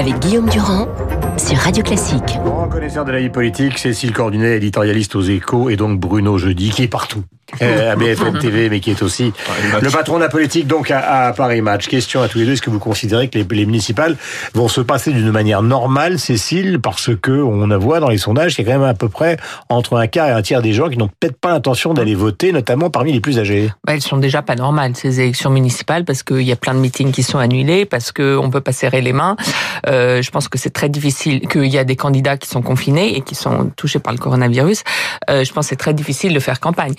avec Guillaume Durand sur Radio Classique. Grand connaisseur de la vie politique, Cécile Cordunet, éditorialiste aux échos, et donc Bruno Jeudi, qui est partout. Euh, à BFM TV, mais qui est aussi le patron de la politique donc à, à, Paris Match. Question à tous les deux, est-ce que vous considérez que les, les municipales vont se passer d'une manière normale, Cécile, parce que on voit dans les sondages qu'il y a quand même à peu près entre un quart et un tiers des gens qui n'ont peut-être pas l'intention d'aller voter, notamment parmi les plus âgés? Bah, elles sont déjà pas normales ces élections municipales parce qu'il y a plein de meetings qui sont annulés, parce qu'on peut pas serrer les mains. Euh, je pense que c'est très difficile, qu'il y a des candidats qui sont confinés et qui sont touchés par le coronavirus. Euh, je pense que c'est très difficile de faire campagne.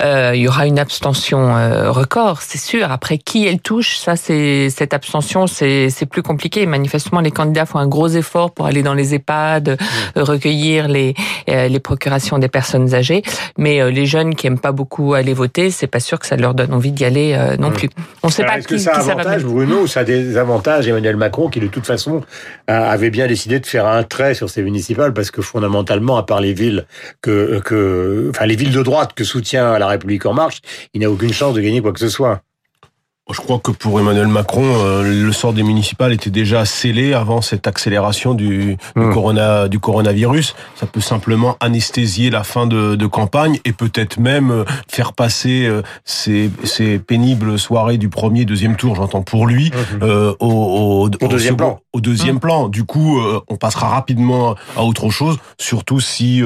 Euh, il y aura une abstention euh, record, c'est sûr. Après, qui elle touche, ça, c'est cette abstention, c'est plus compliqué. Manifestement, les candidats font un gros effort pour aller dans les EHPAD, mmh. recueillir les les procurations des personnes âgées. Mais les jeunes qui aiment pas beaucoup aller voter, c'est pas sûr que ça leur donne envie d'y aller non mmh. plus. On sait pas qui, que ça a avantage, Bruno, ou ça a des avantages Emmanuel Macron, qui de toute façon avait bien décidé de faire un trait sur ces municipales, parce que fondamentalement, à part les villes que que, enfin les villes de droite que soutient la République en marche, il n'a aucune chance de gagner quoi que ce soit. Je crois que pour Emmanuel Macron, euh, le sort des municipales était déjà scellé avant cette accélération du, du, hmm. corona, du coronavirus. Ça peut simplement anesthésier la fin de, de campagne et peut-être même euh, faire passer euh, ces, ces, pénibles soirées du premier, deuxième tour, j'entends pour lui, hmm. euh, au, au, au, deuxième second, plan. Au deuxième mmh. plan. Du coup, on passera rapidement à autre chose, surtout si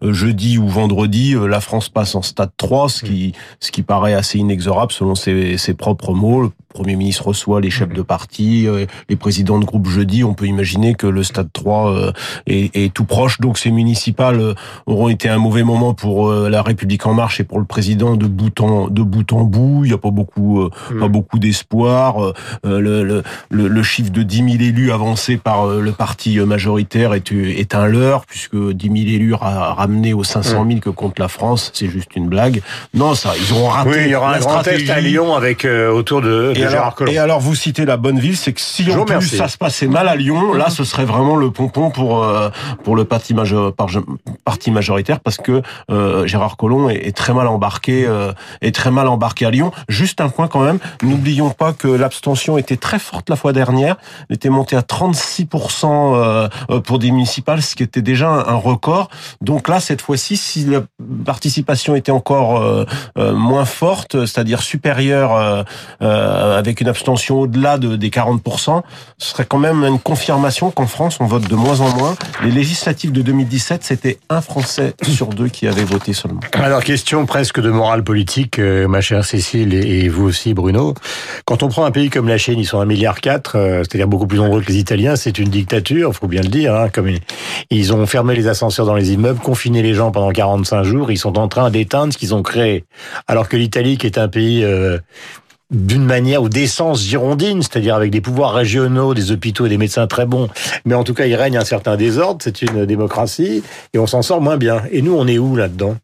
jeudi ou vendredi, la France passe en stade 3, ce qui, ce qui paraît assez inexorable selon ses, ses propres mots mots. Le Premier ministre reçoit les chefs de parti, euh, les présidents de groupe jeudi. On peut imaginer que le stade 3 euh, est, est tout proche. Donc ces municipales euh, auront été un mauvais moment pour la République en marche et pour le président de bout en, de bout, en bout. Il n'y a pas beaucoup, mmh. pas beaucoup d'espoir. Le, le, le, chiffre de 10 000 élus avancé par le parti majoritaire est, est un leurre, puisque 10 000 élus ramenés aux 500 000 que compte la France, c'est juste une blague. Non, ça, ils auront raté. Oui, il y aura un grand test à Lyon avec autour de, de et alors, et alors, vous citez la bonne ville, c'est que si en plus ça se passait mal à Lyon, là, ce serait vraiment le pompon pour euh, pour le parti, major, parti majoritaire, parce que euh, Gérard Collomb est, est, très mal embarqué, euh, est très mal embarqué à Lyon. Juste un point quand même, n'oublions pas que l'abstention était très forte la fois dernière, elle était montée à 36% euh, pour des municipales, ce qui était déjà un record. Donc là, cette fois-ci, si la participation était encore euh, moins forte, c'est-à-dire supérieure euh, avec une abstention au-delà de, des 40%, ce serait quand même une confirmation qu'en France, on vote de moins en moins. Les législatives de 2017, c'était un Français sur deux qui avait voté seulement. Alors, question presque de morale politique, euh, ma chère Cécile, et vous aussi, Bruno. Quand on prend un pays comme la Chine, ils sont un milliard quatre, euh, c'est-à-dire beaucoup plus nombreux que les Italiens, c'est une dictature, faut bien le dire. Hein, comme ils ont fermé les ascenseurs dans les immeubles, confiné les gens pendant 45 jours, ils sont en train d'éteindre ce qu'ils ont créé. Alors que l'Italie, qui est un pays euh, d'une manière ou d'essence girondine, c'est-à-dire avec des pouvoirs régionaux, des hôpitaux et des médecins très bons, mais en tout cas il règne un certain désordre, c'est une démocratie, et on s'en sort moins bien. Et nous, on est où là-dedans?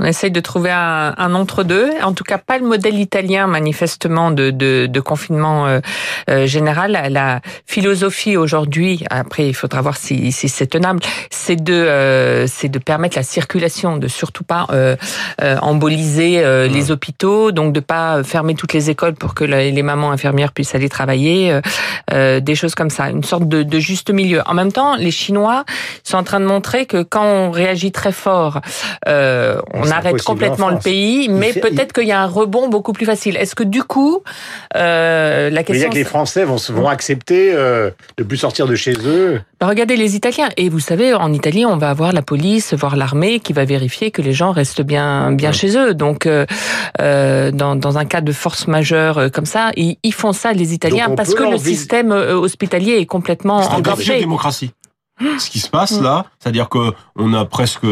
On essaye de trouver un, un entre-deux. En tout cas, pas le modèle italien, manifestement, de, de, de confinement euh, euh, général. La philosophie aujourd'hui, après, il faudra voir si, si c'est tenable, c'est de, euh, c'est de permettre la circulation, de surtout pas euh, euh emboliser euh, les hôpitaux, donc de pas fermer toutes les écoles pour que les mamans infirmières puissent aller travailler, des choses comme ça, une sorte de, de juste milieu. En même temps, les Chinois sont en train de montrer que quand on réagit très fort, on on arrête complètement le pays, mais peut-être qu'il y a un rebond beaucoup plus facile. Est-ce que du coup, euh, la question... que les Français vont, vont accepter euh, de plus sortir de chez eux bah, Regardez les Italiens. Et vous savez, en Italie, on va avoir la police, voir l'armée qui va vérifier que les gens restent bien, bien chez eux. Donc, euh, euh, dans, dans un cas de force majeure comme ça, ils, ils font ça, les Italiens, parce que le système hospitalier est complètement engorgé. C'est démocratie. Ce qui se passe là, c'est-à-dire que on a presque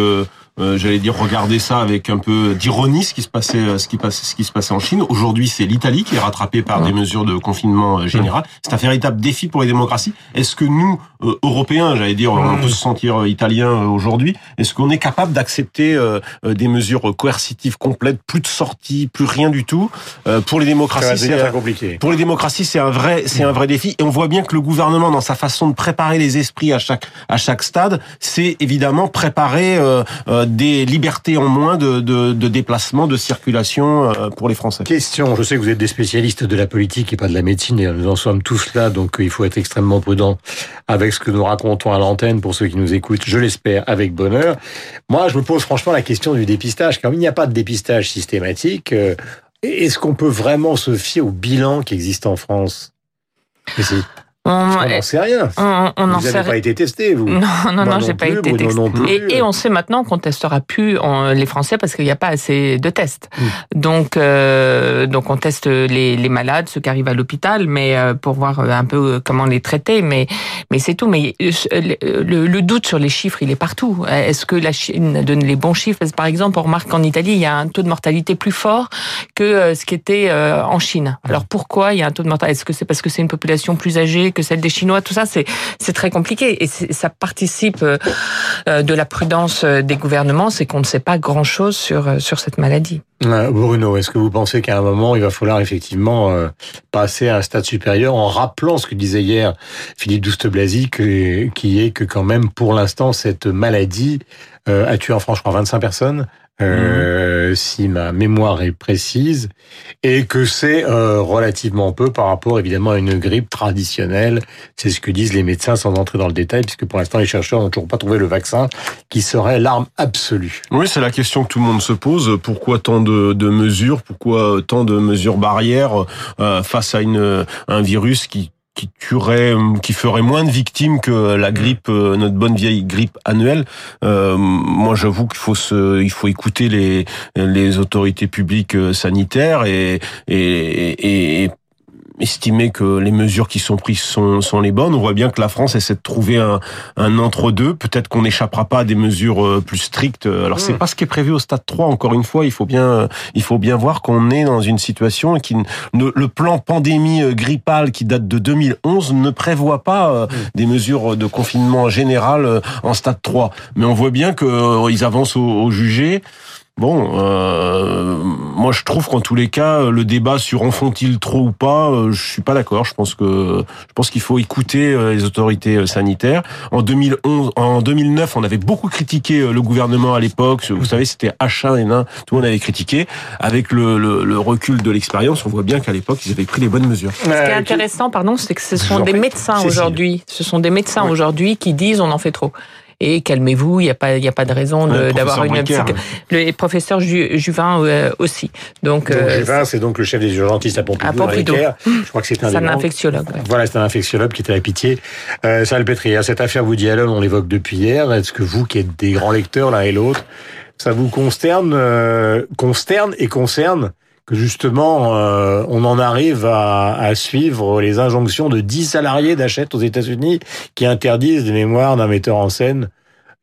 j'allais dire regarder ça avec un peu d'ironie ce qui se passait euh, ce qui passe ce qui se passait en Chine. Aujourd'hui, c'est l'Italie qui est rattrapée par des mesures de confinement euh, général. C'est un véritable défi pour les démocraties. Est-ce que nous Européens, j'allais dire, on peut se sentir italien aujourd'hui, est-ce qu'on est capable d'accepter des mesures coercitives complètes, plus de sorties, plus rien du tout? Pour les démocraties C'est compliqué. Pour les démocraties, c'est un vrai c'est un vrai défi et on voit bien que le gouvernement dans sa façon de préparer les esprits à chaque à chaque stade, c'est évidemment préparer des libertés en moins de, de, de déplacement, de circulation pour les Français. Question, je sais que vous êtes des spécialistes de la politique et pas de la médecine, et nous en sommes tous là, donc il faut être extrêmement prudent avec ce que nous racontons à l'antenne pour ceux qui nous écoutent, je l'espère, avec bonheur. Moi, je me pose franchement la question du dépistage, car il n'y a pas de dépistage systématique. Est-ce qu'on peut vraiment se fier au bilan qui existe en France? On n'en sait rien. On, vous n'avez pas été testé, vous Non, non, non, j'ai pas été testé. Et, on sait maintenant qu'on testera plus les Français parce qu'il n'y a pas assez de tests. Hmm. Donc, euh, donc on teste les, les, malades, ceux qui arrivent à l'hôpital, mais euh, pour voir un peu comment les traiter. Mais, mais c'est tout. Mais euh, le, le, doute sur les chiffres, il est partout. Est-ce que la Chine donne les bons chiffres? Par exemple, on remarque qu'en Italie, il y a un taux de mortalité plus fort que ce qui était en Chine. Alors pourquoi il y a un taux de mortalité? Est-ce que c'est parce que c'est une population plus âgée que celle des Chinois, tout ça, c'est très compliqué et ça participe euh, euh, de la prudence euh, des gouvernements, c'est qu'on ne sait pas grand chose sur sur cette maladie. Bruno, est-ce que vous pensez qu'à un moment, il va falloir effectivement passer à un stade supérieur en rappelant ce que disait hier Philippe Douste-Blazy, qui est que quand même, pour l'instant, cette maladie a tué en France, je crois, 25 personnes, euh, si ma mémoire est précise, et que c'est euh, relativement peu par rapport évidemment à une grippe traditionnelle. C'est ce que disent les médecins sans entrer dans le détail, puisque pour l'instant les chercheurs n'ont toujours pas trouvé le vaccin qui serait l'arme absolue. Oui, c'est la question que tout le monde se pose. Pourquoi tant de, de mesures? Pourquoi tant de mesures barrières euh, face à une, un virus qui qui tuerait, qui ferait moins de victimes que la grippe, euh, notre bonne vieille grippe annuelle. Euh, moi, j'avoue qu'il faut se, il faut écouter les les autorités publiques euh, sanitaires et et, et estimer que les mesures qui sont prises sont, sont les bonnes. On voit bien que la France essaie de trouver un, un entre-deux. Peut-être qu'on n'échappera pas à des mesures euh, plus strictes. Alors c'est mm. pas ce qui est prévu au stade 3. Encore une fois, il faut bien, il faut bien voir qu'on est dans une situation qui le plan pandémie euh, grippale qui date de 2011 ne prévoit pas euh, mm. des mesures de confinement général en stade 3. Mais on voit bien qu'ils avancent au, au jugé. Bon, euh, moi je trouve qu'en tous les cas, le débat sur en font-ils trop ou pas, euh, je suis pas d'accord. Je pense que je pense qu'il faut écouter euh, les autorités euh, sanitaires. En 2011, en 2009, on avait beaucoup critiqué le gouvernement à l'époque. Vous savez, c'était H1N1, tout le monde avait critiqué. Avec le, le, le recul de l'expérience, on voit bien qu'à l'époque, ils avaient pris les bonnes mesures. Ce qui est intéressant, pardon, c'est que ce sont des médecins aujourd'hui. Ce sont des médecins aujourd'hui qui disent on en fait trop et calmez-vous, il n'y a pas, il y a pas de raison d'avoir une Le professeur Juvin euh, aussi. Donc, euh, Juvin, c'est donc le chef des urgentistes à Pompidou. À Pompidou. Je crois que c'est un, un infectiologue. Voilà, c'est un infectiologue qui était à pitié. Euh, Salpêtrière, cette affaire Woody Allen, on l'évoque depuis hier. Est-ce que vous, qui êtes des grands lecteurs l'un et l'autre, ça vous consterne, euh, consterne et concerne que justement euh, on en arrive à, à, suivre les injonctions de 10 salariés d'achète aux États-Unis qui interdisent des mémoires d'un metteur en scène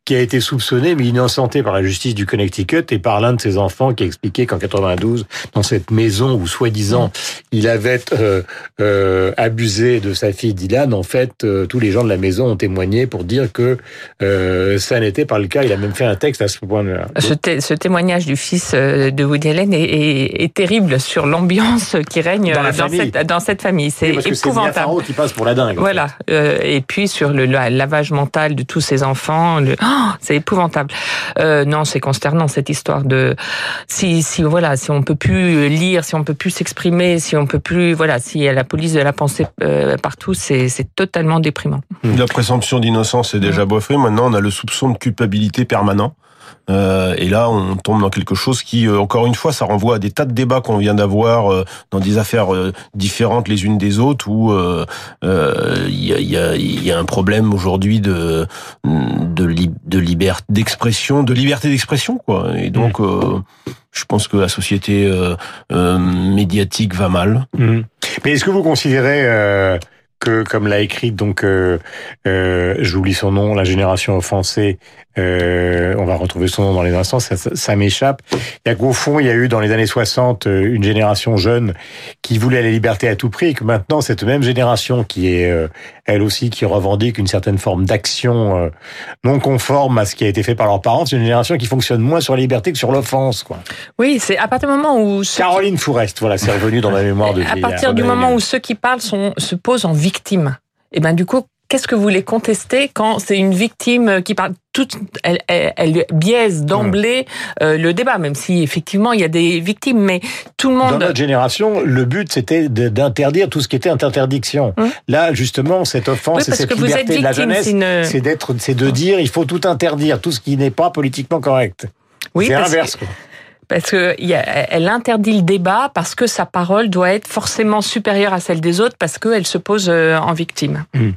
qui a été soupçonné mais innocenté par la justice du Connecticut et par l'un de ses enfants qui a expliqué qu'en 92, dans cette maison où soi-disant il avait euh, euh, abusé de sa fille Dylan, en fait, euh, tous les gens de la maison ont témoigné pour dire que euh, ça n'était pas le cas. Il a même fait un texte à ce point-là. Ce, ce, témoignage du fils euh, de Woody Allen est, est, est terrible sur l'ambiance qui règne dans, dans, cette, dans cette, famille. C'est épouvantable. C'est qui passe pour la dingue. Voilà. et puis sur le, lavage mental de tous ces enfants. Le... Oh, c'est épouvantable. Euh, non, c'est consternant cette histoire de si si voilà si on peut plus lire, si on peut plus s'exprimer, si on peut plus voilà si la police de la pensée euh, partout, c'est c'est totalement déprimant. La présomption d'innocence est déjà boffée. Maintenant, on a le soupçon de culpabilité permanent. Euh, et là, on tombe dans quelque chose qui, euh, encore une fois, ça renvoie à des tas de débats qu'on vient d'avoir euh, dans des affaires différentes les unes des autres, où il y, a, y, a, y, a, un problème aujourd'hui de de, de liberté d'expression, de liberté d'expression, quoi. Et donc, mmh. je pense que la société médiatique va mal. Mmh. Mais est-ce que vous considérez que, comme l'a écrit donc, euh, euh, j'oublie son nom, la génération offensée, euh, on va retrouver son nom dans les instants, ça, ça, m'échappe. Il y a qu'au fond, il y a eu dans les années 60 euh, une génération jeune qui voulait la liberté à tout prix, et que maintenant cette même génération qui est euh, elle aussi qui revendique une certaine forme d'action euh, non conforme à ce qui a été fait par leurs parents, c'est une génération qui fonctionne moins sur la liberté que sur l'offense, quoi. Oui, c'est à partir du moment où Caroline Fourest, voilà, c'est revenu dans ma mémoire de. À partir du moment où ceux qui parlent sont, se posent en victime et ben du coup qu'est-ce que vous voulez contester quand c'est une victime qui parle toute, elle, elle, biaise d'emblée euh, le débat, même si effectivement il y a des victimes, mais tout le monde. Dans notre génération, le but c'était d'interdire tout ce qui était interdiction. Hum. Là, justement, cette offense et cette liberté de la jeunesse, c'est d'être, c'est de dire il faut tout interdire, tout ce qui n'est pas politiquement correct. Oui, c'est inverse. Parce que elle interdit le débat parce que sa parole doit être forcément supérieure à celle des autres parce qu'elle se pose euh, en victime. Hum.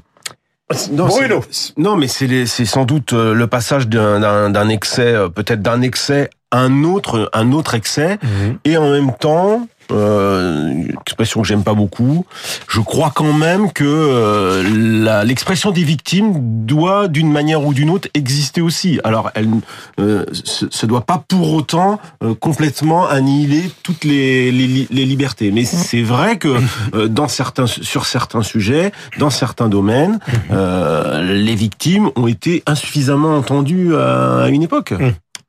Non, Bruno. Non, mais c'est sans doute euh, le passage d'un excès, euh, peut-être d'un excès à un autre, un autre excès, mhm. et en même temps, euh, expression que j'aime pas beaucoup. Je crois quand même que euh, l'expression des victimes doit, d'une manière ou d'une autre, exister aussi. Alors, elle euh, doit pas pour autant euh, complètement annihiler toutes les, les, les libertés. Mais c'est vrai que euh, dans certains, sur certains sujets, dans certains domaines, les victimes ont été insuffisamment entendues à une époque.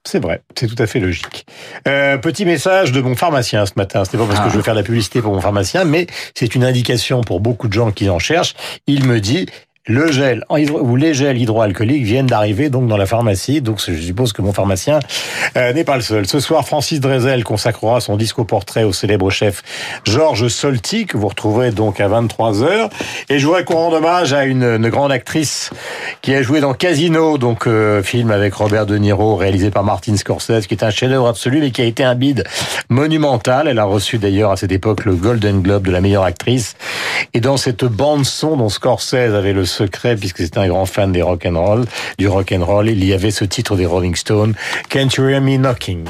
C'est vrai, c'est tout à fait logique. Euh, petit message de mon pharmacien ce matin. C'était pas parce que ah. je veux faire de la publicité pour mon pharmacien, mais c'est une indication pour beaucoup de gens qui en cherchent. Il me dit le gel ou les gels hydroalcooliques viennent d'arriver donc dans la pharmacie. Donc je suppose que mon pharmacien euh, n'est pas le seul. Ce soir, Francis Drezel consacrera son disco portrait au célèbre chef Georges Solti que vous retrouverez donc à 23 h Et je voudrais qu'on rende hommage à une, grande actrice qui a joué dans Casino, donc euh, film avec Robert De Niro réalisé par Martin Scorsese, qui est un chef-d'œuvre absolu mais qui a été un bide monumental. Elle a reçu d'ailleurs à cette époque le Golden Globe de la meilleure actrice. Et dans cette bande son dont Scorsese avait le secret, puisque c'était un grand fan des rock and roll, du rock and roll, il y avait ce titre des Rolling Stones, Can't You Hear Me Knocking?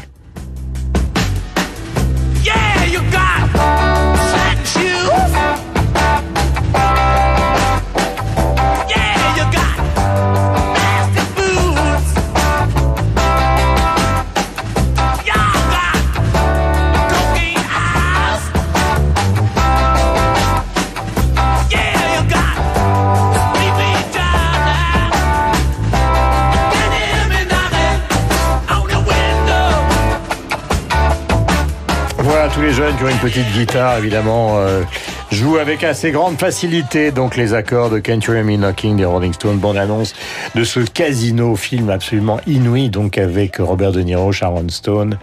Tous les jeunes qui ont une petite guitare, évidemment, euh, jouent avec assez grande facilité donc les accords de Can't You Hear Me Knocking des Rolling Stones, bande annonce de ce casino film absolument inouï, donc avec Robert De Niro, Sharon Stone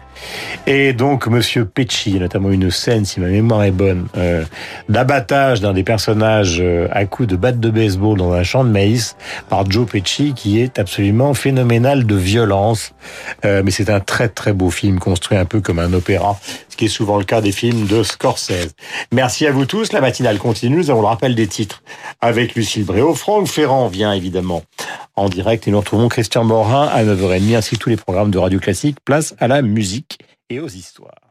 et donc Monsieur Pesci, notamment une scène, si ma mémoire est bonne, euh, d'abattage d'un des personnages euh, à coups de batte de baseball dans un champ de maïs par Joe Pesci, qui est absolument phénoménal de violence. Euh, mais c'est un très très beau film construit un peu comme un opéra, qui est souvent le cas des films de Scorsese. Merci à vous tous. La matinale continue. Nous avons le rappel des titres avec Lucille Bréau. Franck Ferrand vient évidemment en direct et nous retrouvons Christian Morin à 9h30 ainsi que tous les programmes de Radio Classique. Place à la musique et aux histoires.